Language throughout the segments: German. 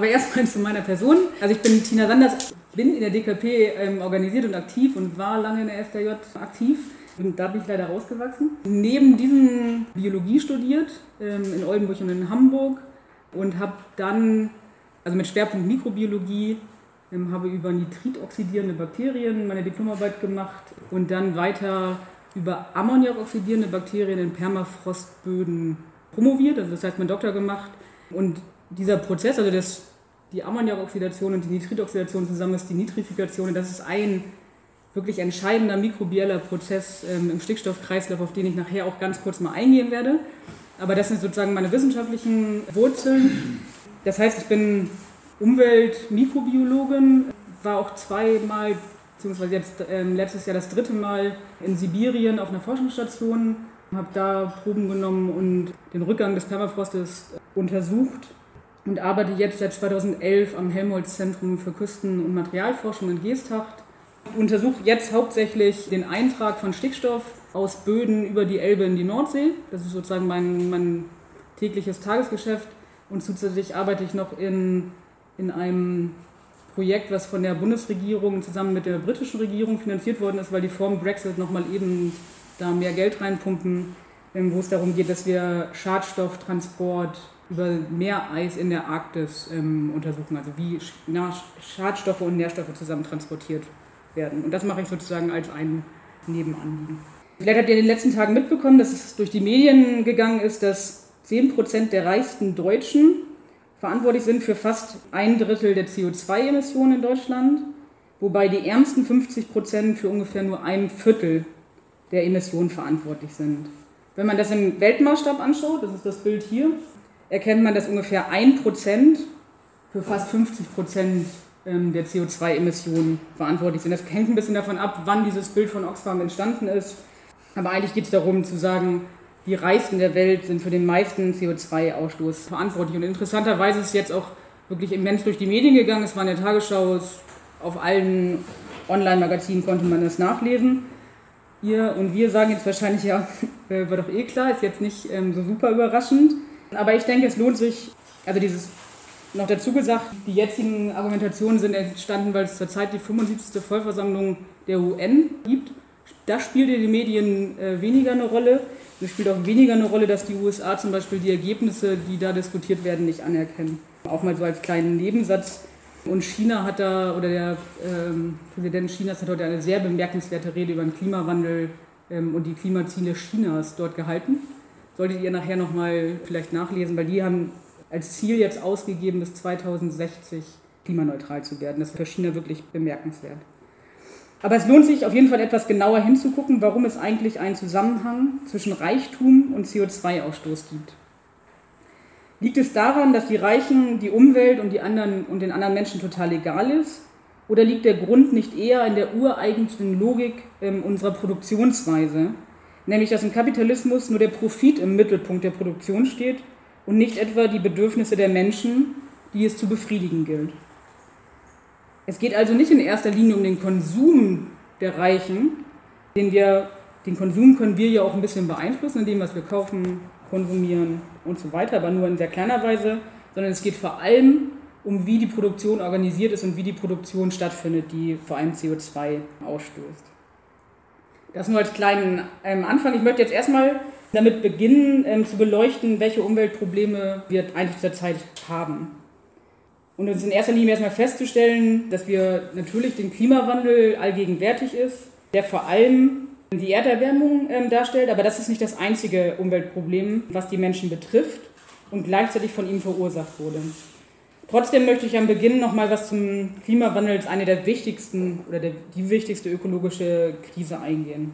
Aber erstmal zu meiner Person. Also ich bin Tina Sanders, bin in der DKP ähm, organisiert und aktiv und war lange in der SDJ aktiv. Und da bin ich leider rausgewachsen. Neben diesem Biologie studiert, ähm, in Oldenburg und in Hamburg und habe dann, also mit Schwerpunkt Mikrobiologie, ähm, habe über nitritoxidierende Bakterien meine Diplomarbeit gemacht und dann weiter über ammoniakoxidierende Bakterien in Permafrostböden promoviert, also das heißt mein Doktor gemacht. Und dieser Prozess, also das, die Ammoniakoxidation und die Nitritoxidation zusammen ist die Nitrifikation, das ist ein wirklich entscheidender mikrobieller Prozess ähm, im Stickstoffkreislauf, auf den ich nachher auch ganz kurz mal eingehen werde. Aber das sind sozusagen meine wissenschaftlichen Wurzeln. Das heißt, ich bin Umwelt-Mikrobiologin, war auch zweimal, beziehungsweise jetzt äh, letztes Jahr das dritte Mal in Sibirien auf einer Forschungsstation, habe da Proben genommen und den Rückgang des Permafrostes untersucht und arbeite jetzt seit 2011 am Helmholtz-Zentrum für Küsten- und Materialforschung in Geesthacht. Untersuche jetzt hauptsächlich den Eintrag von Stickstoff aus Böden über die Elbe in die Nordsee. Das ist sozusagen mein, mein tägliches Tagesgeschäft. Und zusätzlich arbeite ich noch in, in einem Projekt, was von der Bundesregierung zusammen mit der britischen Regierung finanziert worden ist, weil die Form Brexit nochmal eben da mehr Geld reinpumpen, ähm, wo es darum geht, dass wir Schadstofftransport über Meereis in der Arktis ähm, untersuchen, also wie Schadstoffe und Nährstoffe zusammen transportiert werden. Und das mache ich sozusagen als ein Nebenanliegen. Vielleicht habt ihr in den letzten Tagen mitbekommen, dass es durch die Medien gegangen ist, dass 10% der reichsten Deutschen verantwortlich sind für fast ein Drittel der CO2-Emissionen in Deutschland, wobei die ärmsten 50% für ungefähr nur ein Viertel der Emissionen verantwortlich sind. Wenn man das im Weltmaßstab anschaut, das ist das Bild hier, erkennt man, dass ungefähr 1% für fast 50% ähm, der CO2-Emissionen verantwortlich sind. Das hängt ein bisschen davon ab, wann dieses Bild von Oxfam entstanden ist. Aber eigentlich geht es darum zu sagen, die Reichsten der Welt sind für den meisten CO2-Ausstoß verantwortlich. Und interessanterweise ist es jetzt auch wirklich immens durch die Medien gegangen. Es war in der Tagesschau, auf allen Online-Magazinen konnte man das nachlesen. Ihr und wir sagen jetzt wahrscheinlich, ja, war doch eh klar, ist jetzt nicht ähm, so super überraschend. Aber ich denke, es lohnt sich, also dieses noch dazu gesagt, die jetzigen Argumentationen sind entstanden, weil es zurzeit die 75. Vollversammlung der UN gibt. Da spielt in den Medien äh, weniger eine Rolle. Es spielt auch weniger eine Rolle, dass die USA zum Beispiel die Ergebnisse, die da diskutiert werden, nicht anerkennen. Auch mal so als kleinen Nebensatz. Und China hat da, oder der ähm, Präsident Chinas hat heute eine sehr bemerkenswerte Rede über den Klimawandel ähm, und die Klimaziele Chinas dort gehalten. Solltet ihr nachher nochmal vielleicht nachlesen, weil die haben als Ziel jetzt ausgegeben, bis 2060 klimaneutral zu werden. Das ist für China wirklich bemerkenswert. Aber es lohnt sich auf jeden Fall etwas genauer hinzugucken, warum es eigentlich einen Zusammenhang zwischen Reichtum und CO2-Ausstoß gibt. Liegt es daran, dass die Reichen die Umwelt und, die anderen, und den anderen Menschen total egal ist? Oder liegt der Grund nicht eher in der ureigensten Logik äh, unserer Produktionsweise, nämlich dass im Kapitalismus nur der Profit im Mittelpunkt der Produktion steht und nicht etwa die Bedürfnisse der Menschen, die es zu befriedigen gilt? Es geht also nicht in erster Linie um den Konsum der Reichen, den wir, den Konsum können wir ja auch ein bisschen beeinflussen, indem was wir kaufen, konsumieren und so weiter, aber nur in sehr kleiner Weise, sondern es geht vor allem um, wie die Produktion organisiert ist und wie die Produktion stattfindet, die vor allem CO2 ausstößt. Das nur als kleinen ähm, Anfang. Ich möchte jetzt erstmal damit beginnen, ähm, zu beleuchten, welche Umweltprobleme wir eigentlich zurzeit haben. Und uns in erster Linie erstmal festzustellen, dass wir natürlich den Klimawandel allgegenwärtig ist, der vor allem die Erderwärmung äh, darstellt, aber das ist nicht das einzige Umweltproblem, was die Menschen betrifft und gleichzeitig von ihm verursacht wurde. Trotzdem möchte ich am Beginn noch mal was zum Klimawandel als eine der wichtigsten oder der, die wichtigste ökologische Krise eingehen.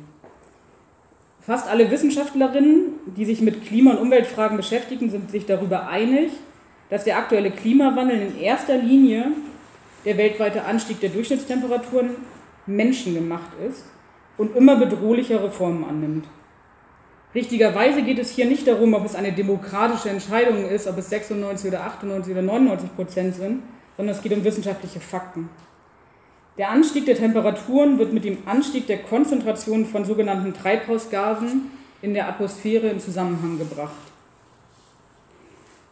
Fast alle Wissenschaftlerinnen, die sich mit Klima- und Umweltfragen beschäftigen, sind sich darüber einig, dass der aktuelle Klimawandel in erster Linie der weltweite Anstieg der Durchschnittstemperaturen menschengemacht ist und immer bedrohlichere Formen annimmt. Richtigerweise geht es hier nicht darum, ob es eine demokratische Entscheidung ist, ob es 96 oder 98 oder 99 Prozent sind, sondern es geht um wissenschaftliche Fakten. Der Anstieg der Temperaturen wird mit dem Anstieg der Konzentration von sogenannten Treibhausgasen in der Atmosphäre in Zusammenhang gebracht.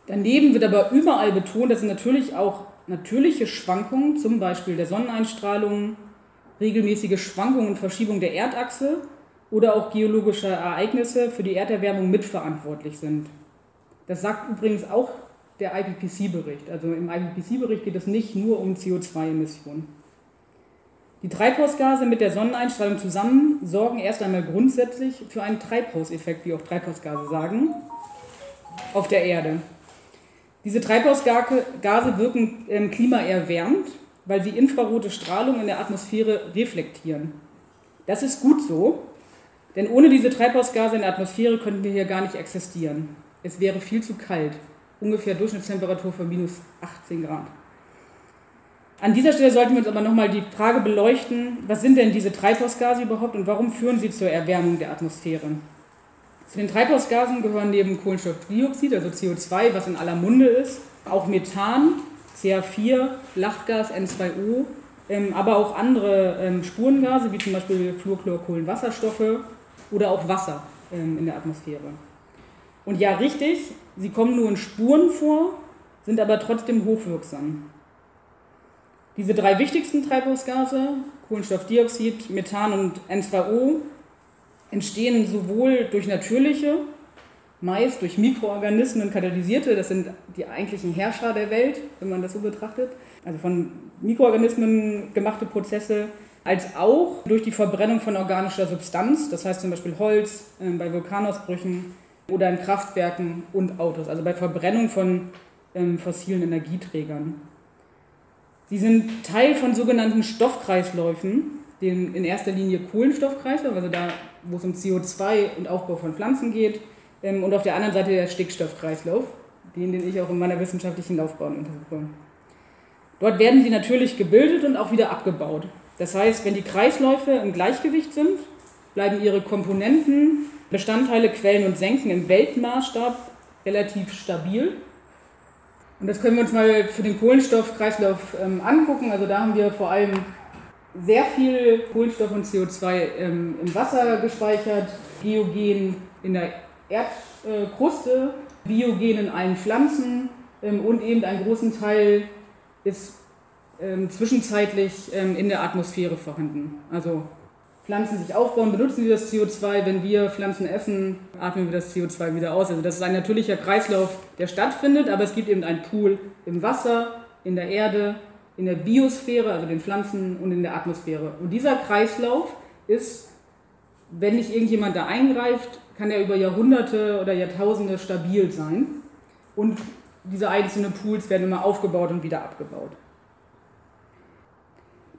Daneben wird aber überall betont, dass es natürlich auch natürliche Schwankungen, zum Beispiel der Sonneneinstrahlung, regelmäßige Schwankungen und Verschiebung der Erdachse oder auch geologische Ereignisse für die Erderwärmung mitverantwortlich sind. Das sagt übrigens auch der IPCC-Bericht. Also im IPCC-Bericht geht es nicht nur um CO2-Emissionen. Die Treibhausgase mit der Sonneneinstrahlung zusammen sorgen erst einmal grundsätzlich für einen Treibhauseffekt, wie auch Treibhausgase sagen, auf der Erde. Diese Treibhausgase wirken im Klima erwärmt, weil sie infrarote Strahlung in der Atmosphäre reflektieren. Das ist gut so, denn ohne diese Treibhausgase in der Atmosphäre könnten wir hier gar nicht existieren. Es wäre viel zu kalt, ungefähr Durchschnittstemperatur von minus 18 Grad. An dieser Stelle sollten wir uns aber nochmal die Frage beleuchten, was sind denn diese Treibhausgase überhaupt und warum führen sie zur Erwärmung der Atmosphäre? Zu den Treibhausgasen gehören neben Kohlenstoffdioxid, also CO2, was in aller Munde ist, auch Methan, CH4, Lachgas, N2O, ähm, aber auch andere ähm, Spurengase, wie zum Beispiel Fluorchlorkohlenwasserstoffe oder auch Wasser ähm, in der Atmosphäre. Und ja, richtig, sie kommen nur in Spuren vor, sind aber trotzdem hochwirksam. Diese drei wichtigsten Treibhausgase, Kohlenstoffdioxid, Methan und N2O, entstehen sowohl durch natürliche, meist durch Mikroorganismen katalysierte, das sind die eigentlichen Herrscher der Welt, wenn man das so betrachtet, also von Mikroorganismen gemachte Prozesse, als auch durch die Verbrennung von organischer Substanz, das heißt zum Beispiel Holz äh, bei Vulkanausbrüchen oder in Kraftwerken und Autos, also bei Verbrennung von ähm, fossilen Energieträgern. Sie sind Teil von sogenannten Stoffkreisläufen, den in erster Linie Kohlenstoffkreislauf, also da, wo es um CO2 und Aufbau von Pflanzen geht, ähm, und auf der anderen Seite der Stickstoffkreislauf, den, den ich auch in meiner wissenschaftlichen Laufbahn untersuche. Dort werden sie natürlich gebildet und auch wieder abgebaut. Das heißt, wenn die Kreisläufe im Gleichgewicht sind, bleiben ihre Komponenten, Bestandteile, Quellen und Senken im Weltmaßstab relativ stabil und das können wir uns mal für den Kohlenstoffkreislauf ähm, angucken. Also da haben wir vor allem sehr viel Kohlenstoff und CO2 ähm, im Wasser gespeichert, Geogen in der Erdkruste, äh, Biogen in allen Pflanzen ähm, und eben einen großen Teil ist ähm, zwischenzeitlich ähm, in der Atmosphäre vorhanden. Also Pflanzen sich aufbauen, benutzen sie das CO2. Wenn wir Pflanzen essen, atmen wir das CO2 wieder aus. Also das ist ein natürlicher Kreislauf, der stattfindet, aber es gibt eben einen Pool im Wasser, in der Erde, in der Biosphäre, also den Pflanzen und in der Atmosphäre. Und dieser Kreislauf ist, wenn nicht irgendjemand da eingreift, kann er über Jahrhunderte oder Jahrtausende stabil sein. Und diese einzelnen Pools werden immer aufgebaut und wieder abgebaut.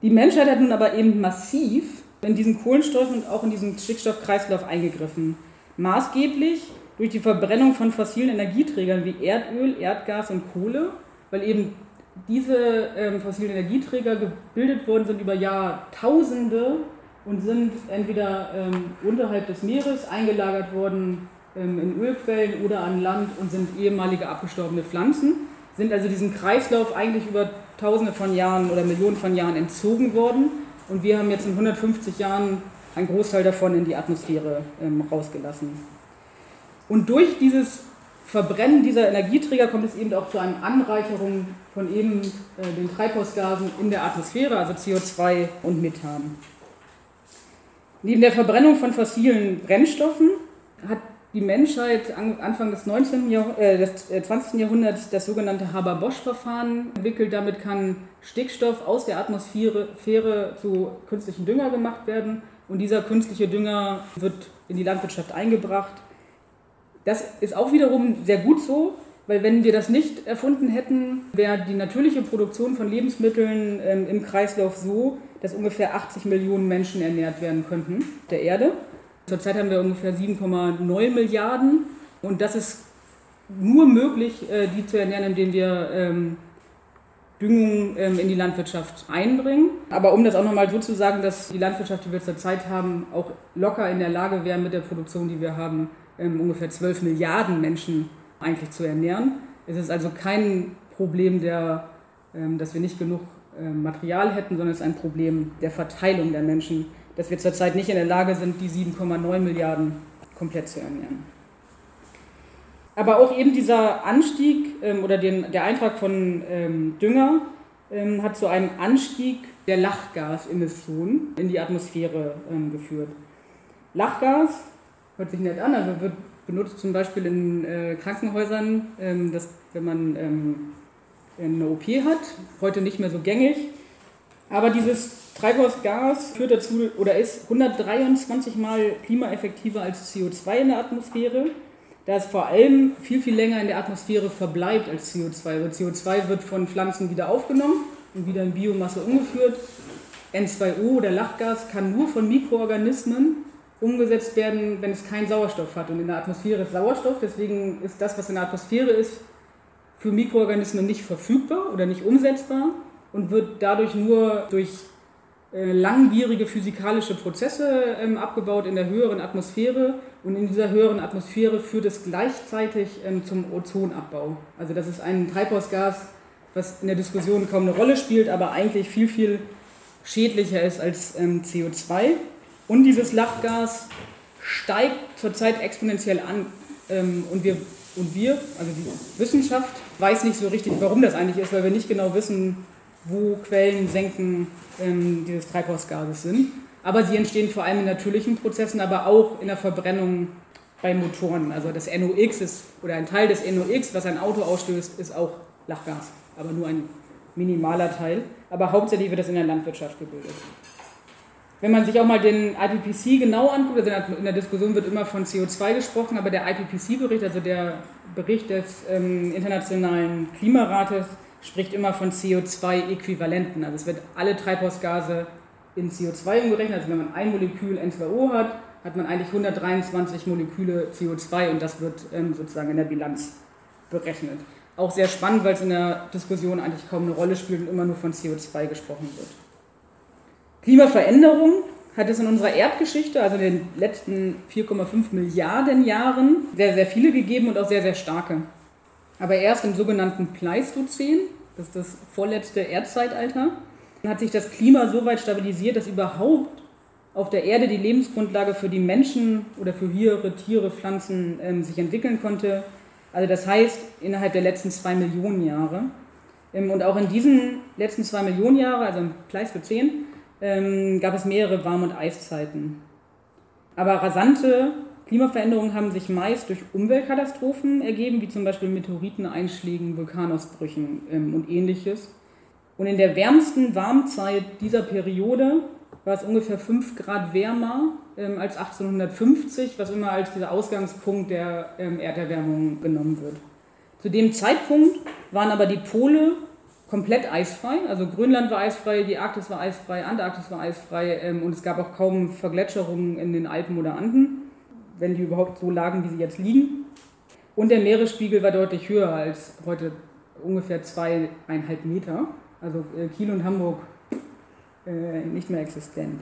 Die Menschheit hat nun aber eben massiv in diesen Kohlenstoff und auch in diesen Stickstoffkreislauf eingegriffen. Maßgeblich durch die Verbrennung von fossilen Energieträgern wie Erdöl, Erdgas und Kohle, weil eben diese ähm, fossilen Energieträger gebildet worden sind über Jahrtausende und sind entweder ähm, unterhalb des Meeres eingelagert worden ähm, in Ölquellen oder an Land und sind ehemalige abgestorbene Pflanzen, sind also diesem Kreislauf eigentlich über Tausende von Jahren oder Millionen von Jahren entzogen worden und wir haben jetzt in 150 Jahren einen Großteil davon in die Atmosphäre ähm, rausgelassen. Und durch dieses Verbrennen dieser Energieträger kommt es eben auch zu einer Anreicherung von eben äh, den Treibhausgasen in der Atmosphäre, also CO2 und Methan. Neben der Verbrennung von fossilen Brennstoffen hat die Menschheit Anfang des, 19. Jahrh äh, des 20. Äh, Jahrhunderts das sogenannte Haber-Bosch-Verfahren entwickelt. Damit kann Stickstoff aus der Atmosphäre zu künstlichen Dünger gemacht werden und dieser künstliche Dünger wird in die Landwirtschaft eingebracht. Das ist auch wiederum sehr gut so, weil wenn wir das nicht erfunden hätten, wäre die natürliche Produktion von Lebensmitteln ähm, im Kreislauf so, dass ungefähr 80 Millionen Menschen ernährt werden könnten der Erde. Zurzeit haben wir ungefähr 7,9 Milliarden und das ist nur möglich, äh, die zu ernähren, indem wir ähm, Düngung ähm, in die Landwirtschaft einbringen. Aber um das auch nochmal so zu sagen, dass die Landwirtschaft, die wir zurzeit haben, auch locker in der Lage wäre, mit der Produktion, die wir haben, ähm, ungefähr 12 Milliarden Menschen eigentlich zu ernähren. Es ist also kein Problem, der, dass wir nicht genug Material hätten, sondern es ist ein Problem der Verteilung der Menschen dass wir zurzeit nicht in der Lage sind, die 7,9 Milliarden komplett zu ernähren. Aber auch eben dieser Anstieg ähm, oder den, der Eintrag von ähm, Dünger ähm, hat zu einem Anstieg der Lachgasemissionen in die Atmosphäre ähm, geführt. Lachgas hört sich nett an, also wird benutzt zum Beispiel in äh, Krankenhäusern, ähm, dass, wenn man ähm, eine OP hat, heute nicht mehr so gängig. Aber dieses Treibhausgas führt dazu oder ist 123 mal klimaeffektiver als CO2 in der Atmosphäre, da es vor allem viel, viel länger in der Atmosphäre verbleibt als CO2. Also CO2 wird von Pflanzen wieder aufgenommen und wieder in Biomasse umgeführt. N2O oder Lachgas kann nur von Mikroorganismen umgesetzt werden, wenn es keinen Sauerstoff hat. Und in der Atmosphäre ist Sauerstoff, deswegen ist das, was in der Atmosphäre ist, für Mikroorganismen nicht verfügbar oder nicht umsetzbar und wird dadurch nur durch äh, langwierige physikalische Prozesse ähm, abgebaut in der höheren Atmosphäre und in dieser höheren Atmosphäre führt es gleichzeitig ähm, zum Ozonabbau. Also das ist ein Treibhausgas, was in der Diskussion kaum eine Rolle spielt, aber eigentlich viel, viel schädlicher ist als ähm, CO2. Und dieses Lachgas steigt zurzeit exponentiell an und wir und wir, also die Wissenschaft, weiß nicht so richtig, warum das eigentlich ist, weil wir nicht genau wissen, wo Quellen, Senken ähm, dieses Treibhausgases sind. Aber sie entstehen vor allem in natürlichen Prozessen, aber auch in der Verbrennung bei Motoren. Also das NOx ist, oder ein Teil des NOx, was ein Auto ausstößt, ist auch Lachgas, aber nur ein minimaler Teil. Aber hauptsächlich wird das in der Landwirtschaft gebildet. Wenn man sich auch mal den IPCC genau anguckt, also in der Diskussion wird immer von CO2 gesprochen, aber der IPCC-Bericht, also der Bericht des ähm, Internationalen Klimarates, spricht immer von CO2-Äquivalenten. Also es wird alle Treibhausgase in CO2 umgerechnet. Also wenn man ein Molekül N2O hat, hat man eigentlich 123 Moleküle CO2 und das wird ähm, sozusagen in der Bilanz berechnet. Auch sehr spannend, weil es in der Diskussion eigentlich kaum eine Rolle spielt und immer nur von CO2 gesprochen wird. Klimaveränderung hat es in unserer Erdgeschichte, also in den letzten 4,5 Milliarden Jahren, sehr, sehr viele gegeben und auch sehr, sehr starke. Aber erst im sogenannten Pleistozän, das ist das vorletzte Erdzeitalter, hat sich das Klima so weit stabilisiert, dass überhaupt auf der Erde die Lebensgrundlage für die Menschen oder für höhere Tiere, Pflanzen ähm, sich entwickeln konnte. Also das heißt, innerhalb der letzten zwei Millionen Jahre. Ähm, und auch in diesen letzten zwei Millionen Jahre, also im Pleistozän, ähm, gab es mehrere Warm- und Eiszeiten. Aber rasante Klimaveränderungen haben sich meist durch Umweltkatastrophen ergeben, wie zum Beispiel Meteoriteneinschlägen, Vulkanausbrüchen ähm, und ähnliches. Und in der wärmsten Warmzeit dieser Periode war es ungefähr 5 Grad wärmer ähm, als 1850, was immer als dieser Ausgangspunkt der ähm, Erderwärmung genommen wird. Zu dem Zeitpunkt waren aber die Pole komplett eisfrei. Also Grönland war eisfrei, die Arktis war eisfrei, Antarktis war eisfrei ähm, und es gab auch kaum Vergletscherungen in den Alpen oder Anden wenn die überhaupt so lagen, wie sie jetzt liegen. Und der Meeresspiegel war deutlich höher als heute ungefähr zweieinhalb Meter. Also äh, Kiel und Hamburg äh, nicht mehr existent.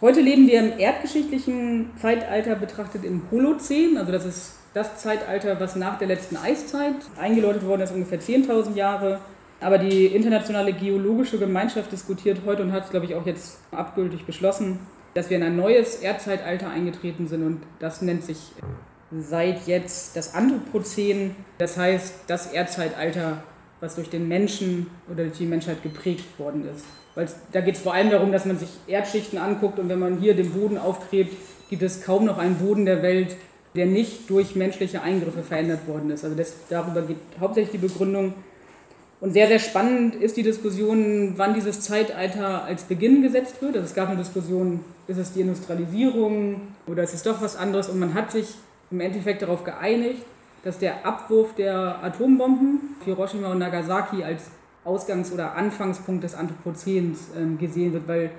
Heute leben wir im erdgeschichtlichen Zeitalter betrachtet im Holozän, also das ist das Zeitalter, was nach der letzten Eiszeit eingeläutet worden ist, ungefähr 10.000 Jahre. Aber die internationale geologische Gemeinschaft diskutiert heute und hat es, glaube ich, auch jetzt abgültig beschlossen, dass wir in ein neues Erdzeitalter eingetreten sind und das nennt sich seit jetzt das Anthropozän. Das heißt, das Erdzeitalter, was durch den Menschen oder durch die Menschheit geprägt worden ist. Weil da geht es vor allem darum, dass man sich Erdschichten anguckt und wenn man hier den Boden aufgräbt, gibt es kaum noch einen Boden der Welt, der nicht durch menschliche Eingriffe verändert worden ist. Also das, darüber geht hauptsächlich die Begründung. Und sehr, sehr spannend ist die Diskussion, wann dieses Zeitalter als Beginn gesetzt wird. Also es gab eine Diskussion, ist es die Industrialisierung oder ist es doch was anderes? Und man hat sich im Endeffekt darauf geeinigt, dass der Abwurf der Atombomben Hiroshima und Nagasaki als Ausgangs- oder Anfangspunkt des Anthropozäns ähm, gesehen wird, weil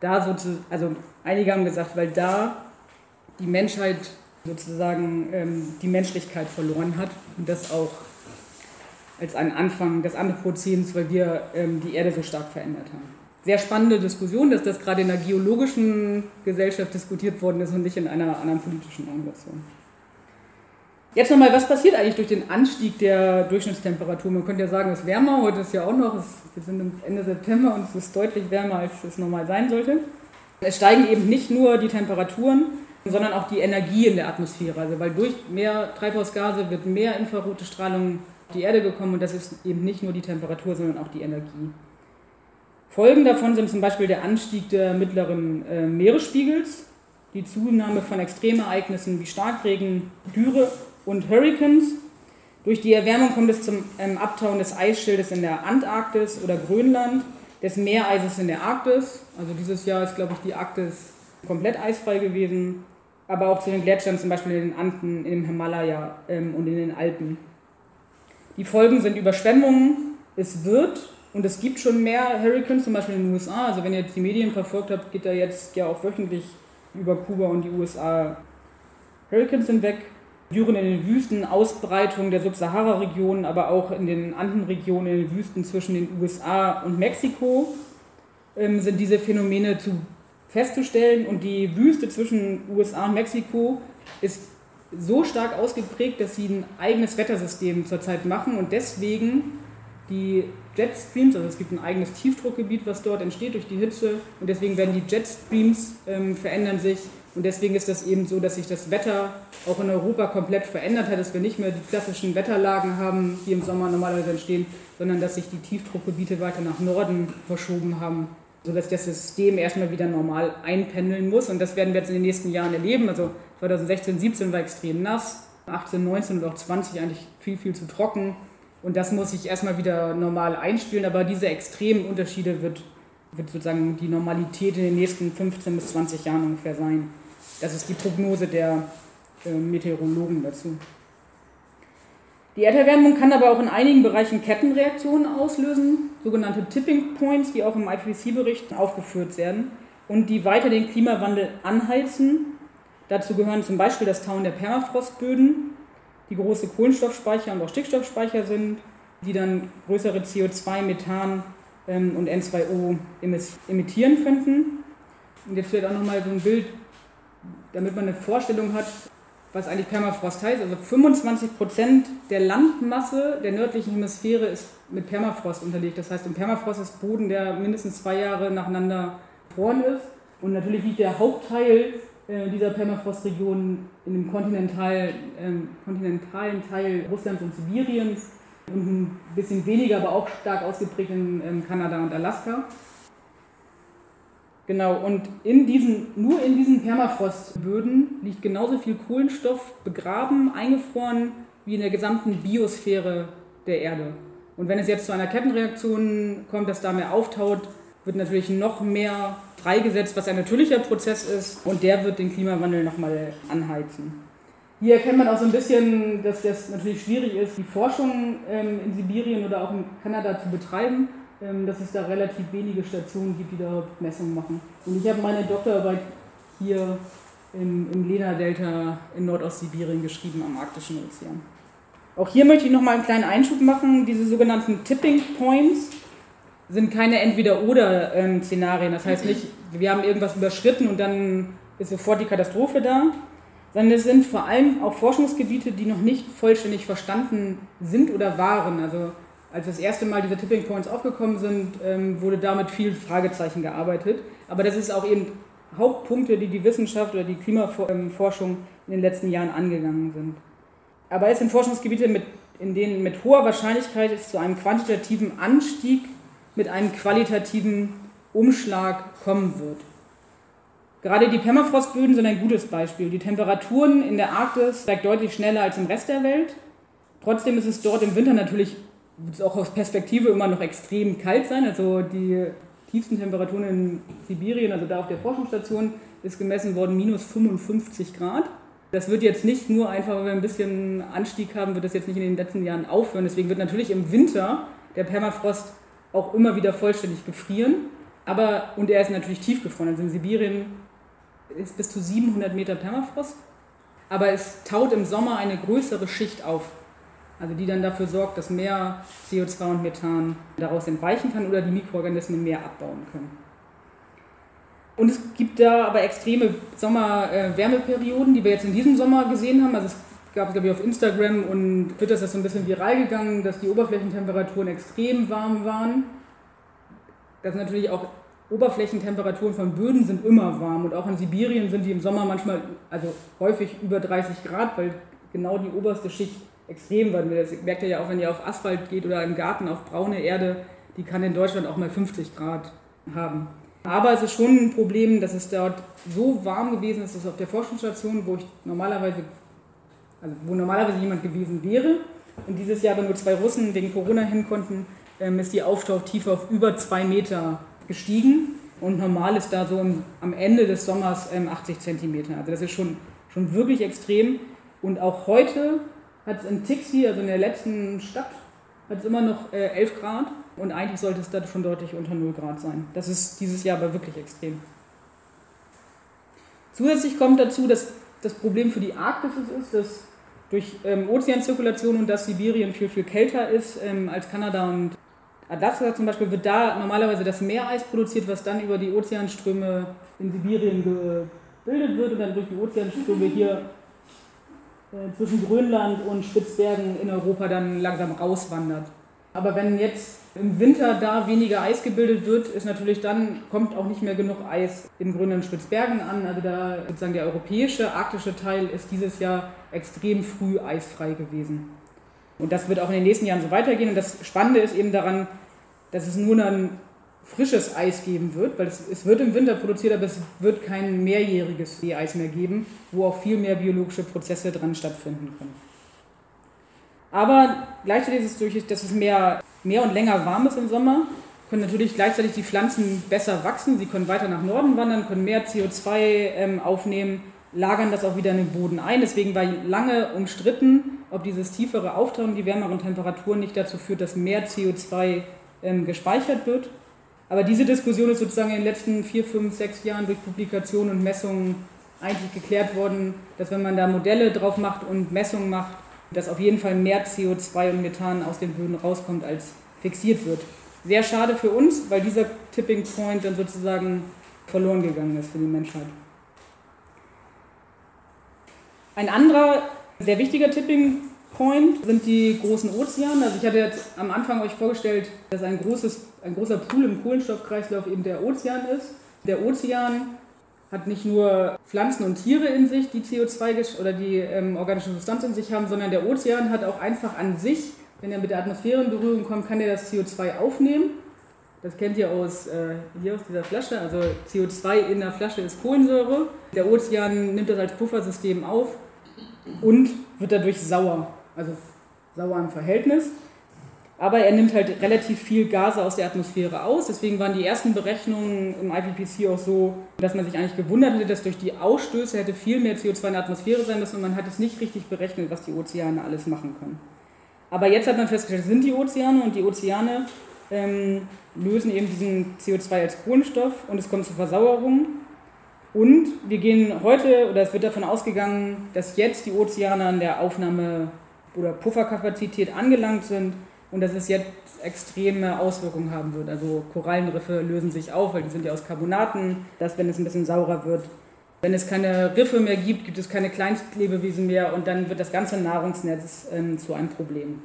da sozusagen, also einige haben gesagt, weil da die Menschheit sozusagen ähm, die Menschlichkeit verloren hat und das auch als einen Anfang des Anthropozäns, weil wir ähm, die Erde so stark verändert haben. Sehr spannende Diskussion, dass das gerade in der geologischen Gesellschaft diskutiert worden ist und nicht in einer anderen politischen Organisation. Jetzt nochmal, was passiert eigentlich durch den Anstieg der Durchschnittstemperatur? Man könnte ja sagen, es ist wärmer, heute ist ja auch noch, es, wir sind Ende September und es ist deutlich wärmer, als es normal sein sollte. Es steigen eben nicht nur die Temperaturen, sondern auch die Energie in der Atmosphäre. Also weil durch mehr Treibhausgase wird mehr infrarote Strahlung die Erde gekommen und das ist eben nicht nur die Temperatur, sondern auch die Energie. Folgen davon sind zum Beispiel der Anstieg der mittleren äh, Meeresspiegels, die Zunahme von Extremereignissen wie Starkregen, Dürre und Hurricanes. Durch die Erwärmung kommt es zum ähm, Abtauen des Eisschildes in der Antarktis oder Grönland, des Meereises in der Arktis. Also dieses Jahr ist, glaube ich, die Arktis komplett eisfrei gewesen, aber auch zu den Gletschern, zum Beispiel in den Anden, im Himalaya ähm, und in den Alpen. Die Folgen sind Überschwemmungen, es wird und es gibt schon mehr Hurricanes, zum Beispiel in den USA. Also wenn ihr jetzt die Medien verfolgt habt, geht da jetzt ja auch wöchentlich über Kuba und die USA Hurricanes hinweg. Dürren in den Wüsten, Ausbreitung der Subsahara-Region, aber auch in den Andenregionen, in den Wüsten zwischen den USA und Mexiko ähm, sind diese Phänomene zu festzustellen. Und die Wüste zwischen USA und Mexiko ist so stark ausgeprägt, dass sie ein eigenes Wettersystem zurzeit machen und deswegen die Jetstreams, also es gibt ein eigenes Tiefdruckgebiet, was dort entsteht durch die Hitze und deswegen werden die Jetstreams ähm, verändern sich und deswegen ist das eben so, dass sich das Wetter auch in Europa komplett verändert hat, dass wir nicht mehr die klassischen Wetterlagen haben, die im Sommer normalerweise entstehen, sondern dass sich die Tiefdruckgebiete weiter nach Norden verschoben haben, sodass das System erstmal wieder normal einpendeln muss und das werden wir jetzt in den nächsten Jahren erleben. Also 2016, 17 war extrem nass, 18, 19 und auch 20 eigentlich viel, viel zu trocken. Und das muss sich erstmal wieder normal einspielen, aber diese extremen Unterschiede wird, wird sozusagen die Normalität in den nächsten 15 bis 20 Jahren ungefähr sein. Das ist die Prognose der äh, Meteorologen dazu. Die Erderwärmung kann aber auch in einigen Bereichen Kettenreaktionen auslösen, sogenannte Tipping Points, die auch im IPCC-Bericht aufgeführt werden und die weiter den Klimawandel anheizen. Dazu gehören zum Beispiel das Tauen der Permafrostböden, die große Kohlenstoffspeicher und auch Stickstoffspeicher sind, die dann größere CO2, Methan ähm, und N2O emittieren könnten. Und jetzt wird auch nochmal so ein Bild, damit man eine Vorstellung hat, was eigentlich Permafrost heißt. Also 25 Prozent der Landmasse der nördlichen Hemisphäre ist mit Permafrost unterlegt. Das heißt, im Permafrost ist Boden, der mindestens zwei Jahre nacheinander gefroren ist. Und natürlich liegt der Hauptteil äh, dieser Permafrostregion in dem kontinental, ähm, kontinentalen Teil Russlands und Sibiriens und ein bisschen weniger, aber auch stark ausgeprägt in ähm, Kanada und Alaska. Genau, und in diesen, nur in diesen Permafrostböden liegt genauso viel Kohlenstoff begraben, eingefroren, wie in der gesamten Biosphäre der Erde. Und wenn es jetzt zu einer Kettenreaktion kommt, dass da mehr auftaut, wird natürlich noch mehr freigesetzt, was ein natürlicher Prozess ist und der wird den Klimawandel nochmal anheizen. Hier erkennt man auch so ein bisschen, dass das natürlich schwierig ist, die Forschung ähm, in Sibirien oder auch in Kanada zu betreiben, dass es da relativ wenige Stationen gibt, die da Messungen machen. Und ich habe meine Doktorarbeit hier im, im Lena-Delta in Nordostsibirien geschrieben am Arktischen Ozean. Auch hier möchte ich nochmal einen kleinen Einschub machen. Diese sogenannten Tipping Points sind keine Entweder-Oder-Szenarien. Das heißt nicht, wir haben irgendwas überschritten und dann ist sofort die Katastrophe da, sondern es sind vor allem auch Forschungsgebiete, die noch nicht vollständig verstanden sind oder waren. Also als das erste Mal diese Tipping Points aufgekommen sind, ähm, wurde damit viel Fragezeichen gearbeitet. Aber das ist auch eben Hauptpunkte, die die Wissenschaft oder die Klimaforschung in den letzten Jahren angegangen sind. Aber es sind Forschungsgebiete, mit, in denen mit hoher Wahrscheinlichkeit es zu einem quantitativen Anstieg mit einem qualitativen Umschlag kommen wird. Gerade die Permafrostböden sind ein gutes Beispiel. Die Temperaturen in der Arktis steigen deutlich schneller als im Rest der Welt. Trotzdem ist es dort im Winter natürlich auch aus Perspektive immer noch extrem kalt sein. Also die tiefsten Temperaturen in Sibirien, also da auf der Forschungsstation, ist gemessen worden minus 55 Grad. Das wird jetzt nicht nur einfach, weil wir ein bisschen Anstieg haben, wird das jetzt nicht in den letzten Jahren aufhören. Deswegen wird natürlich im Winter der Permafrost auch immer wieder vollständig gefrieren. Aber, und er ist natürlich tiefgefroren. Also in Sibirien ist bis zu 700 Meter Permafrost. Aber es taut im Sommer eine größere Schicht auf. Also die dann dafür sorgt, dass mehr CO2 und Methan daraus entweichen kann oder die Mikroorganismen mehr abbauen können. Und es gibt da aber extreme Sommer-Wärmeperioden, die wir jetzt in diesem Sommer gesehen haben. Also es gab, glaube ich, auf Instagram und Twitter ist das so ein bisschen viral gegangen, dass die Oberflächentemperaturen extrem warm waren. Das ist natürlich auch Oberflächentemperaturen von Böden sind immer warm und auch in Sibirien sind die im Sommer manchmal, also häufig über 30 Grad, weil genau die oberste Schicht extrem wird. Das merkt ihr ja auch, wenn ihr auf Asphalt geht oder im Garten auf braune Erde, die kann in Deutschland auch mal 50 Grad haben. Aber es ist schon ein Problem, dass es dort so warm gewesen ist, dass auf der Forschungsstation, wo ich normalerweise, also wo normalerweise jemand gewesen wäre, und dieses Jahr aber nur zwei Russen wegen Corona hin konnten, ähm, ist die Auftauchtiefe auf über zwei Meter gestiegen. Und normal ist da so am Ende des Sommers 80 ähm, Zentimeter. Also das ist schon, schon wirklich extrem. Und auch heute hat es in Tixi, also in der letzten Stadt, hat es immer noch 11 äh, Grad. Und eigentlich sollte es da schon deutlich unter 0 Grad sein. Das ist dieses Jahr aber wirklich extrem. Zusätzlich kommt dazu, dass das Problem für die Arktis ist, dass durch ähm, Ozeanzirkulation und dass Sibirien viel, viel kälter ist ähm, als Kanada und Alaska zum Beispiel, wird da normalerweise das Meereis produziert, was dann über die Ozeanströme in Sibirien gebildet wird und dann durch die Ozeanströme hier zwischen Grönland und Spitzbergen in Europa dann langsam rauswandert. Aber wenn jetzt im Winter da weniger Eis gebildet wird, ist natürlich dann, kommt auch nicht mehr genug Eis in Grönland Spitzbergen an. Also da sozusagen der europäische arktische Teil ist dieses Jahr extrem früh eisfrei gewesen. Und das wird auch in den nächsten Jahren so weitergehen. Und das Spannende ist eben daran, dass es nur dann frisches Eis geben wird, weil es, es wird im Winter produziert, aber es wird kein mehrjähriges Seeeis mehr geben, wo auch viel mehr biologische Prozesse dran stattfinden können. Aber gleichzeitig ist es durch, dass es mehr, mehr und länger warm ist im Sommer, können natürlich gleichzeitig die Pflanzen besser wachsen, sie können weiter nach Norden wandern, können mehr CO2 ähm, aufnehmen, lagern das auch wieder in den Boden ein. Deswegen war lange umstritten, ob dieses tiefere Auftauchen, die wärmeren Temperaturen nicht dazu führt, dass mehr CO2 ähm, gespeichert wird. Aber diese Diskussion ist sozusagen in den letzten vier, fünf, sechs Jahren durch Publikationen und Messungen eigentlich geklärt worden, dass wenn man da Modelle drauf macht und Messungen macht, dass auf jeden Fall mehr CO2 und Methan aus den Böden rauskommt, als fixiert wird. Sehr schade für uns, weil dieser Tipping Point dann sozusagen verloren gegangen ist für die Menschheit. Ein anderer sehr wichtiger Tipping Point sind die großen Ozeane. Also ich hatte jetzt am Anfang euch vorgestellt, dass ein, großes, ein großer Pool im Kohlenstoffkreislauf eben der Ozean ist. Der Ozean hat nicht nur Pflanzen und Tiere in sich, die CO2 oder die ähm, organische Substanz in sich haben, sondern der Ozean hat auch einfach an sich, wenn er mit der Atmosphäre in Berührung kommt, kann er das CO2 aufnehmen. Das kennt ihr aus, äh, hier aus dieser Flasche. Also CO2 in der Flasche ist Kohlensäure. Der Ozean nimmt das als Puffersystem auf und wird dadurch sauer also sauer im Verhältnis. Aber er nimmt halt relativ viel Gase aus der Atmosphäre aus. Deswegen waren die ersten Berechnungen im IPCC auch so, dass man sich eigentlich gewundert hätte, dass durch die Ausstöße hätte viel mehr CO2 in der Atmosphäre sein müssen und man hat es nicht richtig berechnet, was die Ozeane alles machen können. Aber jetzt hat man festgestellt, sind die Ozeane und die Ozeane ähm, lösen eben diesen CO2 als Kohlenstoff und es kommt zur Versauerung. Und wir gehen heute, oder es wird davon ausgegangen, dass jetzt die Ozeane an der Aufnahme oder Pufferkapazität angelangt sind und dass es jetzt extreme Auswirkungen haben wird. Also Korallenriffe lösen sich auf, weil die sind ja aus Carbonaten, dass wenn es ein bisschen saurer wird, wenn es keine Riffe mehr gibt, gibt es keine Kleinstlebewesen mehr und dann wird das ganze Nahrungsnetz ähm, zu einem Problem.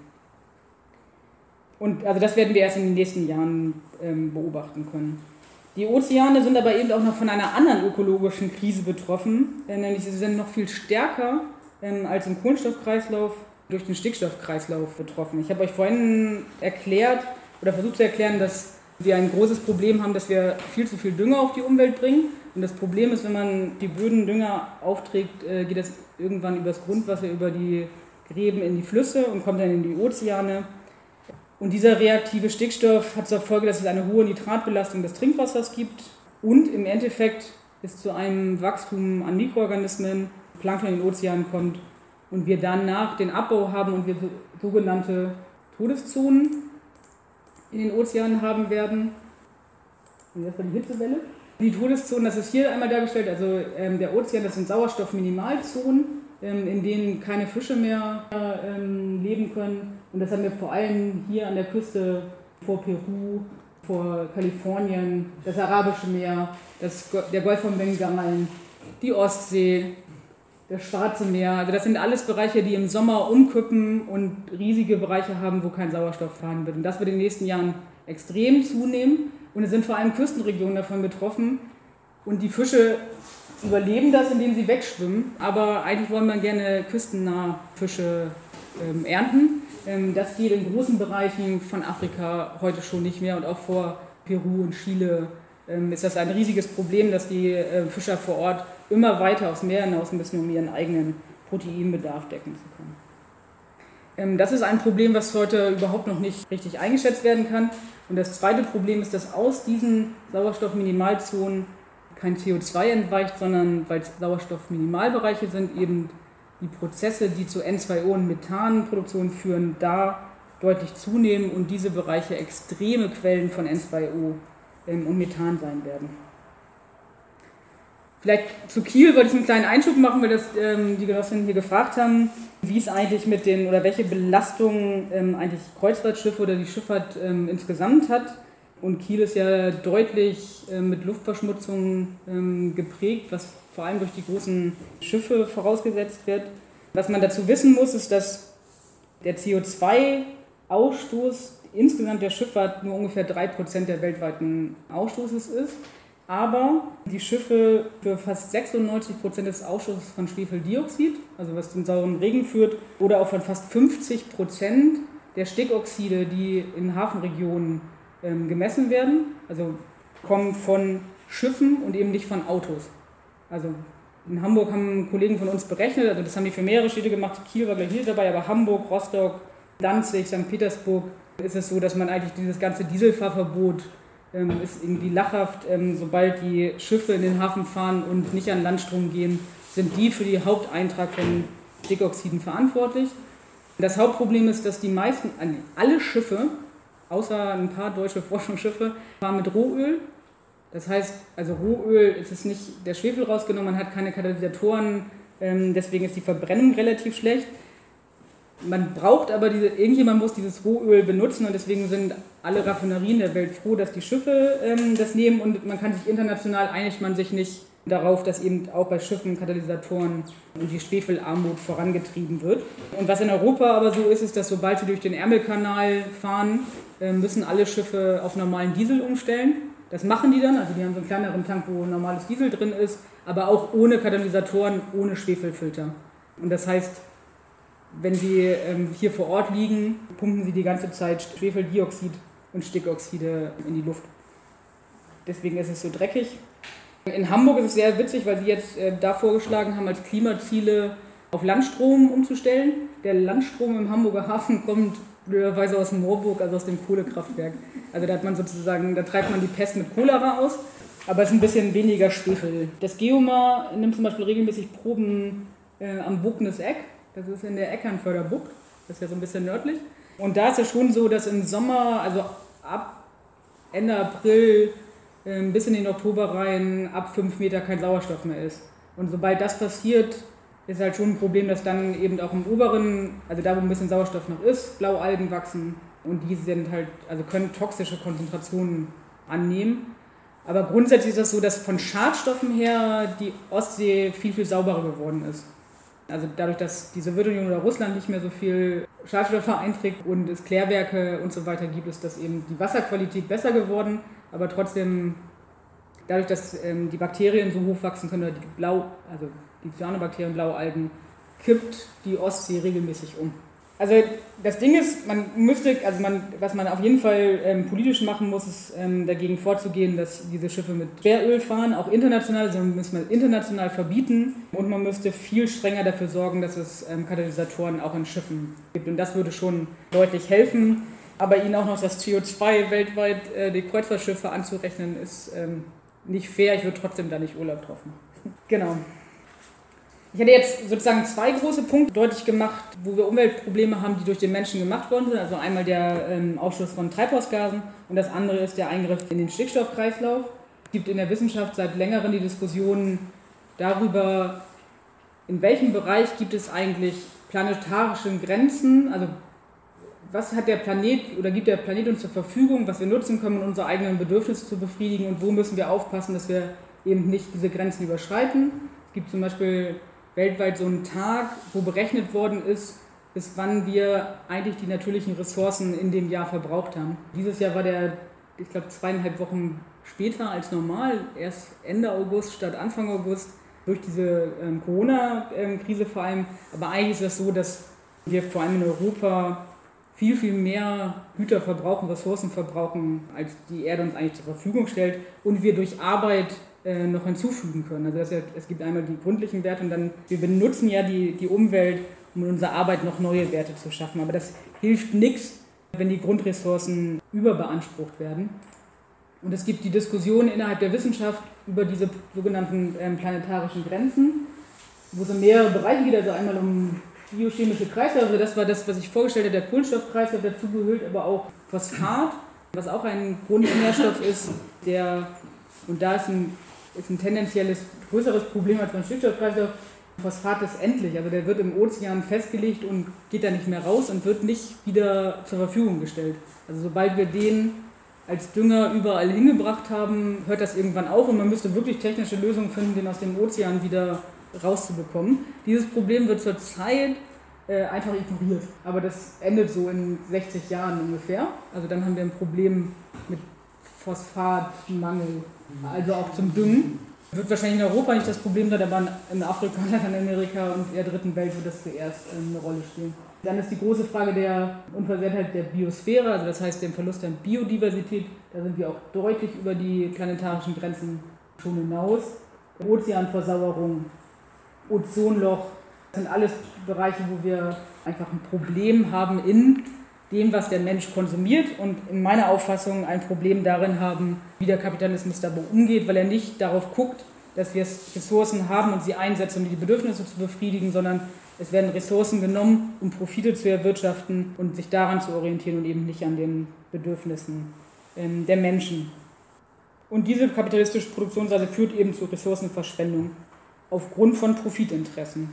Und also das werden wir erst in den nächsten Jahren ähm, beobachten können. Die Ozeane sind aber eben auch noch von einer anderen ökologischen Krise betroffen, äh, nämlich sie sind noch viel stärker ähm, als im Kohlenstoffkreislauf durch den Stickstoffkreislauf betroffen. Ich habe euch vorhin erklärt oder versucht zu erklären, dass wir ein großes Problem haben, dass wir viel zu viel Dünger auf die Umwelt bringen. Und das Problem ist, wenn man die Böden Dünger aufträgt, äh, geht das irgendwann übers Grundwasser, über die Gräben in die Flüsse und kommt dann in die Ozeane. Und dieser reaktive Stickstoff hat zur Folge, dass es eine hohe Nitratbelastung des Trinkwassers gibt und im Endeffekt es zu einem Wachstum an Mikroorganismen, Plankton in den Ozeanen kommt und wir danach den Abbau haben und wir sogenannte Todeszonen in den Ozeanen haben werden. Und jetzt war die Hitzewelle. Die Todeszonen, das ist hier einmal dargestellt, also ähm, der Ozean, das sind Sauerstoffminimalzonen, ähm, in denen keine Fische mehr ähm, leben können. Und das haben wir vor allem hier an der Küste vor Peru, vor Kalifornien, das Arabische Meer, das, der Golf von Bengalen, die Ostsee, das Schwarze Meer. Also das sind alles Bereiche, die im Sommer umkippen und riesige Bereiche haben, wo kein Sauerstoff vorhanden wird. Und das wird in den nächsten Jahren extrem zunehmen. Und es sind vor allem Küstenregionen davon betroffen. Und die Fische überleben das, indem sie wegschwimmen. Aber eigentlich wollen wir gerne küstennah Fische ähm, ernten. Ähm, das geht in großen Bereichen von Afrika heute schon nicht mehr und auch vor Peru und Chile ähm, ist das ein riesiges Problem, dass die äh, Fischer vor Ort immer weiter aufs Meer hinaus müssen, um ihren eigenen Proteinbedarf decken zu können. Ähm, das ist ein Problem, was heute überhaupt noch nicht richtig eingeschätzt werden kann. Und das zweite Problem ist, dass aus diesen Sauerstoffminimalzonen kein CO2 entweicht, sondern weil es Sauerstoffminimalbereiche sind, eben die Prozesse, die zu N2O und Methanproduktion führen, da deutlich zunehmen und diese Bereiche extreme Quellen von N2O ähm, und Methan sein werden. Vielleicht zu Kiel wollte ich einen kleinen Einschub machen, weil das ähm, die Genossinnen hier gefragt haben, wie es eigentlich mit den oder welche Belastungen ähm, eigentlich Kreuzfahrtschiffe oder die Schifffahrt ähm, insgesamt hat. Und Kiel ist ja deutlich äh, mit Luftverschmutzung ähm, geprägt, was vor allem durch die großen Schiffe vorausgesetzt wird. Was man dazu wissen muss, ist, dass der CO2-Ausstoß insgesamt der Schifffahrt nur ungefähr 3% der weltweiten Ausstoßes ist. Aber die Schiffe für fast 96% des Ausstoßes von Schwefeldioxid, also was zum sauren Regen führt, oder auch von fast 50% der Stickoxide, die in Hafenregionen ähm, gemessen werden, also kommen von Schiffen und eben nicht von Autos. Also in Hamburg haben Kollegen von uns berechnet, also das haben die für mehrere Städte gemacht, Kiel war gleich hier dabei, aber Hamburg, Rostock, Danzig, St. Petersburg ist es so, dass man eigentlich dieses ganze Dieselfahrverbot ähm, ist irgendwie lachhaft, ähm, sobald die Schiffe in den Hafen fahren und nicht an Landstrom gehen, sind die für die Haupteintrag von Stickoxiden verantwortlich. Das Hauptproblem ist, dass die meisten, alle Schiffe, außer ein paar deutsche Forschungsschiffe, fahren mit Rohöl. Das heißt, also Rohöl ist es nicht der Schwefel rausgenommen, man hat keine Katalysatoren, ähm, deswegen ist die Verbrennung relativ schlecht man braucht aber diese, irgendjemand muss dieses Rohöl benutzen und deswegen sind alle Raffinerien der Welt froh, dass die Schiffe ähm, das nehmen und man kann sich international einigt man sich nicht darauf, dass eben auch bei Schiffen Katalysatoren und die Schwefelarmut vorangetrieben wird. Und was in Europa aber so ist, ist, dass sobald sie durch den Ärmelkanal fahren, äh, müssen alle Schiffe auf normalen Diesel umstellen. Das machen die dann, also die haben so einen kleineren Tank, wo normales Diesel drin ist, aber auch ohne Katalysatoren, ohne Schwefelfilter. Und das heißt, wenn sie ähm, hier vor Ort liegen, pumpen sie die ganze Zeit Schwefeldioxid und Stickoxide in die Luft. Deswegen ist es so dreckig. In Hamburg ist es sehr witzig, weil sie jetzt äh, da vorgeschlagen haben, als Klimaziele auf Landstrom umzustellen. Der Landstrom im Hamburger Hafen kommt blöderweise aus Moorburg, also aus dem Kohlekraftwerk. Also da hat man sozusagen, da treibt man die Pest mit Cholera aus, aber es ist ein bisschen weniger Schwefel. Das Geomar nimmt zum Beispiel regelmäßig Proben äh, am Bugnes Eck das ist in der Eckernförder Bucht. Das ist ja so ein bisschen nördlich. Und da ist es schon so, dass im Sommer, also ab Ende April ähm, bis in den Oktober rein, ab 5 Meter kein Sauerstoff mehr ist. Und sobald das passiert, ist halt schon ein Problem, dass dann eben auch im oberen, also da wo ein bisschen Sauerstoff noch ist, Blaualgen wachsen und die sind halt, also können toxische Konzentrationen annehmen. Aber grundsätzlich ist das so, dass von Schadstoffen her die Ostsee viel, viel sauberer geworden ist. Also dadurch, dass die Sowjetunion oder Russland nicht mehr so viel Schadstoffe einträgt und es Klärwerke und so weiter gibt, ist das eben die Wasserqualität besser geworden, aber trotzdem dadurch, dass ähm, die Bakterien so hoch wachsen können, oder die Blau, also die Cyanobakterien, Blaualgen, kippt die Ostsee regelmäßig um. Also das Ding ist, man müsste, also man, was man auf jeden Fall ähm, politisch machen muss, ist ähm, dagegen vorzugehen, dass diese Schiffe mit Schweröl fahren, auch international, sondern also müssen wir international verbieten und man müsste viel strenger dafür sorgen, dass es ähm, Katalysatoren auch in Schiffen gibt und das würde schon deutlich helfen. Aber ihnen auch noch das CO2 weltweit äh, die Kreuzfahrtschiffe anzurechnen, ist ähm, nicht fair. Ich würde trotzdem da nicht Urlaub drauf machen. Genau. Ich hätte jetzt sozusagen zwei große Punkte deutlich gemacht, wo wir Umweltprobleme haben, die durch den Menschen gemacht worden sind. Also einmal der ähm, Ausstoß von Treibhausgasen und das andere ist der Eingriff in den Stickstoffkreislauf. Es gibt in der Wissenschaft seit längerem die Diskussion darüber, in welchem Bereich gibt es eigentlich planetarische Grenzen, also was hat der Planet oder gibt der Planet uns zur Verfügung, was wir nutzen können, um unsere eigenen Bedürfnisse zu befriedigen und wo müssen wir aufpassen, dass wir eben nicht diese Grenzen überschreiten. Es gibt zum Beispiel weltweit so einen Tag, wo berechnet worden ist, bis wann wir eigentlich die natürlichen Ressourcen in dem Jahr verbraucht haben. Dieses Jahr war der ich glaube, zweieinhalb Wochen später als normal, erst Ende August statt Anfang August, durch diese ähm, Corona-Krise vor allem. Aber eigentlich ist es das so, dass wir vor allem in Europa viel, viel mehr Güter verbrauchen, Ressourcen verbrauchen, als die Erde uns eigentlich zur Verfügung stellt und wir durch Arbeit äh, noch hinzufügen können. Also ja, es gibt einmal die gründlichen Werte und dann, wir benutzen ja die, die Umwelt, um in unserer Arbeit noch neue Werte zu schaffen. Aber das hilft nichts, wenn die Grundressourcen überbeansprucht werden. Und es gibt die Diskussion innerhalb der Wissenschaft über diese sogenannten ähm, planetarischen Grenzen, wo es um mehrere Bereiche geht, also einmal um biochemische Kreisläufe, das war das, was ich vorgestellt habe, der Kohlenstoffkreislauf dazu gehört, aber auch Phosphat, was auch ein Grundnährstoff ist, der, und da ist ein, ist ein tendenzielles größeres Problem als beim Stickstoffkreislauf, Phosphat ist endlich, also der wird im Ozean festgelegt und geht da nicht mehr raus und wird nicht wieder zur Verfügung gestellt. Also sobald wir den als Dünger überall hingebracht haben, hört das irgendwann auf und man müsste wirklich technische Lösungen finden, den aus dem Ozean wieder rauszubekommen. Dieses Problem wird zurzeit äh, einfach ignoriert. Aber das endet so in 60 Jahren ungefähr. Also dann haben wir ein Problem mit Phosphatmangel, also auch zum Düngen. Wird wahrscheinlich in Europa nicht das Problem sein, aber in Afrika, Lateinamerika und der dritten Welt wird das zuerst äh, eine Rolle spielen. Dann ist die große Frage der Unversehrtheit der Biosphäre, also das heißt dem Verlust an Biodiversität. Da sind wir auch deutlich über die planetarischen Grenzen schon hinaus. Ozeanversauerung, Ozonloch, das sind alles Bereiche, wo wir einfach ein Problem haben in dem, was der Mensch konsumiert und in meiner Auffassung ein Problem darin haben, wie der Kapitalismus dabei umgeht, weil er nicht darauf guckt, dass wir Ressourcen haben und sie einsetzen, um die Bedürfnisse zu befriedigen, sondern es werden Ressourcen genommen, um Profite zu erwirtschaften und sich daran zu orientieren und eben nicht an den Bedürfnissen ähm, der Menschen. Und diese kapitalistische Produktionsweise führt eben zu Ressourcenverschwendung aufgrund von Profitinteressen.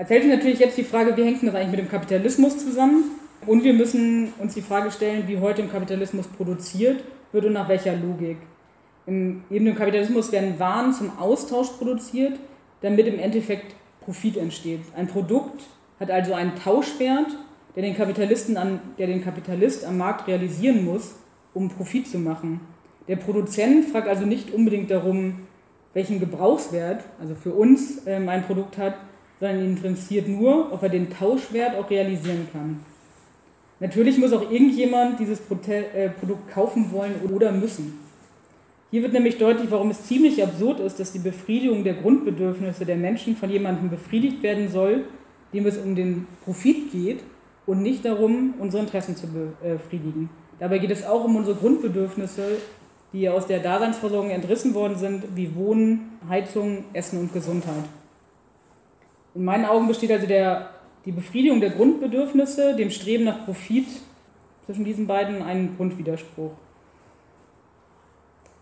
Erzählt sich natürlich jetzt die Frage, wie hängt das eigentlich mit dem Kapitalismus zusammen? Und wir müssen uns die Frage stellen, wie heute im Kapitalismus produziert wird und nach welcher Logik. Im, eben im Kapitalismus werden Waren zum Austausch produziert, damit im Endeffekt Profit entsteht. Ein Produkt hat also einen Tauschwert, der den, Kapitalisten an, der den Kapitalist am Markt realisieren muss, um Profit zu machen. Der Produzent fragt also nicht unbedingt darum, welchen Gebrauchswert, also für uns ähm, ein Produkt hat, sondern ihn interessiert nur, ob er den Tauschwert auch realisieren kann. Natürlich muss auch irgendjemand dieses äh, Produkt kaufen wollen oder müssen. Hier wird nämlich deutlich, warum es ziemlich absurd ist, dass die Befriedigung der Grundbedürfnisse der Menschen von jemandem befriedigt werden soll, dem es um den Profit geht und nicht darum, unsere Interessen zu befriedigen. Dabei geht es auch um unsere Grundbedürfnisse, die aus der Daseinsversorgung entrissen worden sind, wie Wohnen, Heizung, Essen und Gesundheit. In meinen Augen besteht also der, die Befriedigung der Grundbedürfnisse, dem Streben nach Profit zwischen diesen beiden ein Grundwiderspruch.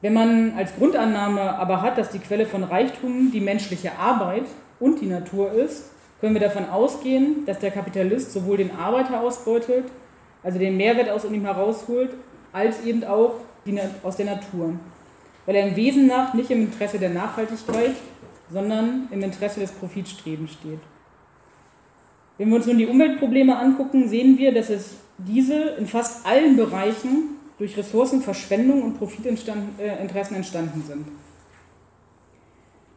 Wenn man als Grundannahme aber hat, dass die Quelle von Reichtum die menschliche Arbeit und die Natur ist, können wir davon ausgehen, dass der Kapitalist sowohl den Arbeiter ausbeutet, also den Mehrwert aus ihm herausholt, als eben auch aus der Natur. Weil er im Wesen nach nicht im Interesse der Nachhaltigkeit, sondern im Interesse des Profitstrebens steht. Wenn wir uns nun die Umweltprobleme angucken, sehen wir, dass es diese in fast allen Bereichen durch Ressourcenverschwendung und Profitinteressen äh, entstanden sind.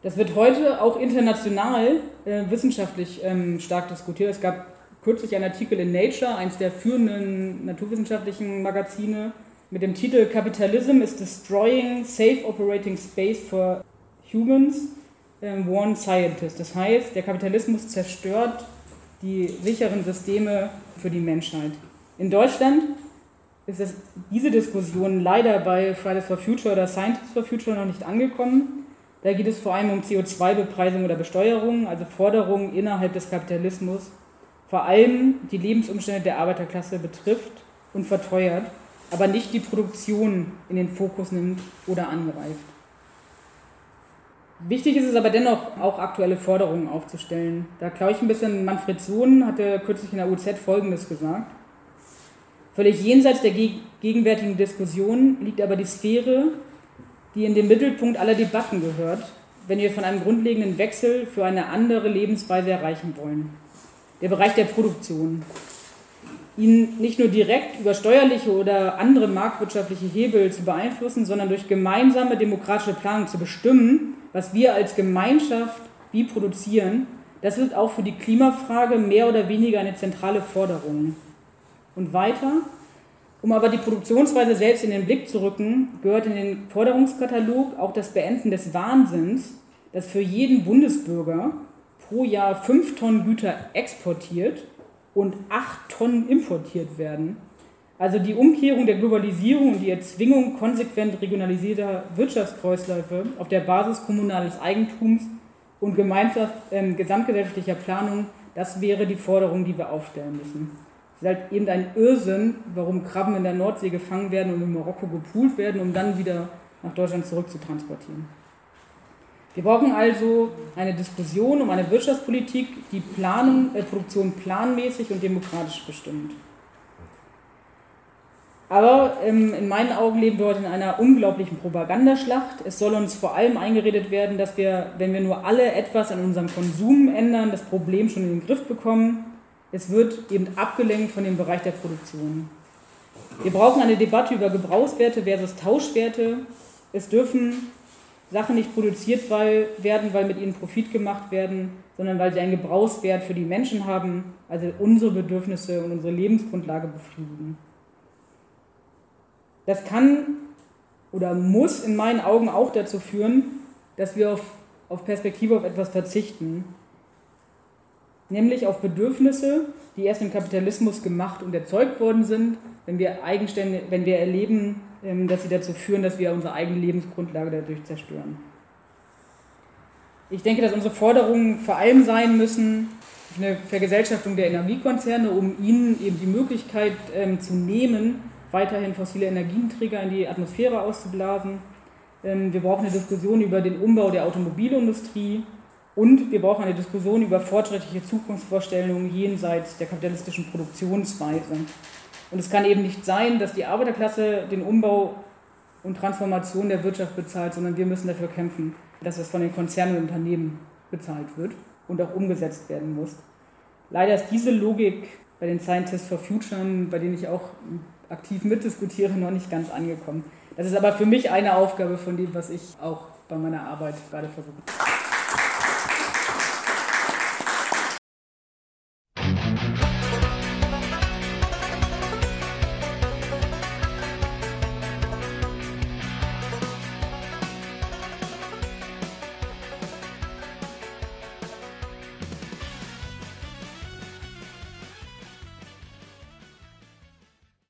Das wird heute auch international äh, wissenschaftlich ähm, stark diskutiert. Es gab kürzlich einen Artikel in Nature, eines der führenden naturwissenschaftlichen Magazine, mit dem Titel Capitalism is Destroying Safe Operating Space for Humans, One Scientist. Das heißt, der Kapitalismus zerstört die sicheren Systeme für die Menschheit. In Deutschland ist es, diese Diskussion leider bei Fridays for Future oder Scientists for Future noch nicht angekommen. Da geht es vor allem um CO2-Bepreisung oder Besteuerung, also Forderungen innerhalb des Kapitalismus, vor allem die Lebensumstände der Arbeiterklasse betrifft und verteuert, aber nicht die Produktion in den Fokus nimmt oder angreift. Wichtig ist es aber dennoch, auch aktuelle Forderungen aufzustellen. Da glaube ich ein bisschen, Manfred Sohn hatte kürzlich in der UZ Folgendes gesagt. Völlig jenseits der gegenwärtigen Diskussion liegt aber die Sphäre, die in den Mittelpunkt aller Debatten gehört, wenn wir von einem grundlegenden Wechsel für eine andere Lebensweise erreichen wollen. Der Bereich der Produktion. ihn nicht nur direkt über steuerliche oder andere marktwirtschaftliche Hebel zu beeinflussen, sondern durch gemeinsame demokratische Planung zu bestimmen, was wir als Gemeinschaft wie produzieren. Das wird auch für die Klimafrage mehr oder weniger eine zentrale Forderung. Und weiter, um aber die Produktionsweise selbst in den Blick zu rücken, gehört in den Forderungskatalog auch das Beenden des Wahnsinns, dass für jeden Bundesbürger pro Jahr fünf Tonnen Güter exportiert und acht Tonnen importiert werden. Also die Umkehrung der Globalisierung und die Erzwingung konsequent regionalisierter Wirtschaftskreisläufe auf der Basis kommunales Eigentums und äh, gesamtgesellschaftlicher Planung, das wäre die Forderung, die wir aufstellen müssen. Es ist halt eben ein Irrsinn, warum Krabben in der Nordsee gefangen werden und in Marokko gepoolt werden, um dann wieder nach Deutschland zurückzutransportieren. Wir brauchen also eine Diskussion um eine Wirtschaftspolitik, die Planung, äh, Produktion planmäßig und demokratisch bestimmt. Aber ähm, in meinen Augen leben wir heute in einer unglaublichen Propagandaschlacht. Es soll uns vor allem eingeredet werden, dass wir, wenn wir nur alle etwas an unserem Konsum ändern, das Problem schon in den Griff bekommen. Es wird eben abgelenkt von dem Bereich der Produktion. Wir brauchen eine Debatte über Gebrauchswerte versus Tauschwerte. Es dürfen Sachen nicht produziert werden, weil mit ihnen Profit gemacht werden, sondern weil sie einen Gebrauchswert für die Menschen haben, also unsere Bedürfnisse und unsere Lebensgrundlage befriedigen. Das kann oder muss in meinen Augen auch dazu führen, dass wir auf, auf Perspektive auf etwas verzichten, nämlich auf Bedürfnisse, die erst im Kapitalismus gemacht und erzeugt worden sind, wenn wir, eigenständig, wenn wir erleben, ähm, dass sie dazu führen, dass wir unsere eigene Lebensgrundlage dadurch zerstören. Ich denke, dass unsere Forderungen vor allem sein müssen, eine Vergesellschaftung der Energiekonzerne, um ihnen eben die Möglichkeit ähm, zu nehmen, weiterhin fossile Energienträger in die Atmosphäre auszublasen. Ähm, wir brauchen eine Diskussion über den Umbau der Automobilindustrie und wir brauchen eine Diskussion über fortschrittliche Zukunftsvorstellungen jenseits der kapitalistischen Produktionsweise. Und es kann eben nicht sein, dass die Arbeiterklasse den Umbau und Transformation der Wirtschaft bezahlt, sondern wir müssen dafür kämpfen, dass es von den Konzernen und Unternehmen bezahlt wird und auch umgesetzt werden muss. Leider ist diese Logik bei den Scientists for Future, bei denen ich auch aktiv mitdiskutiere, noch nicht ganz angekommen. Das ist aber für mich eine Aufgabe von dem, was ich auch bei meiner Arbeit gerade versuche.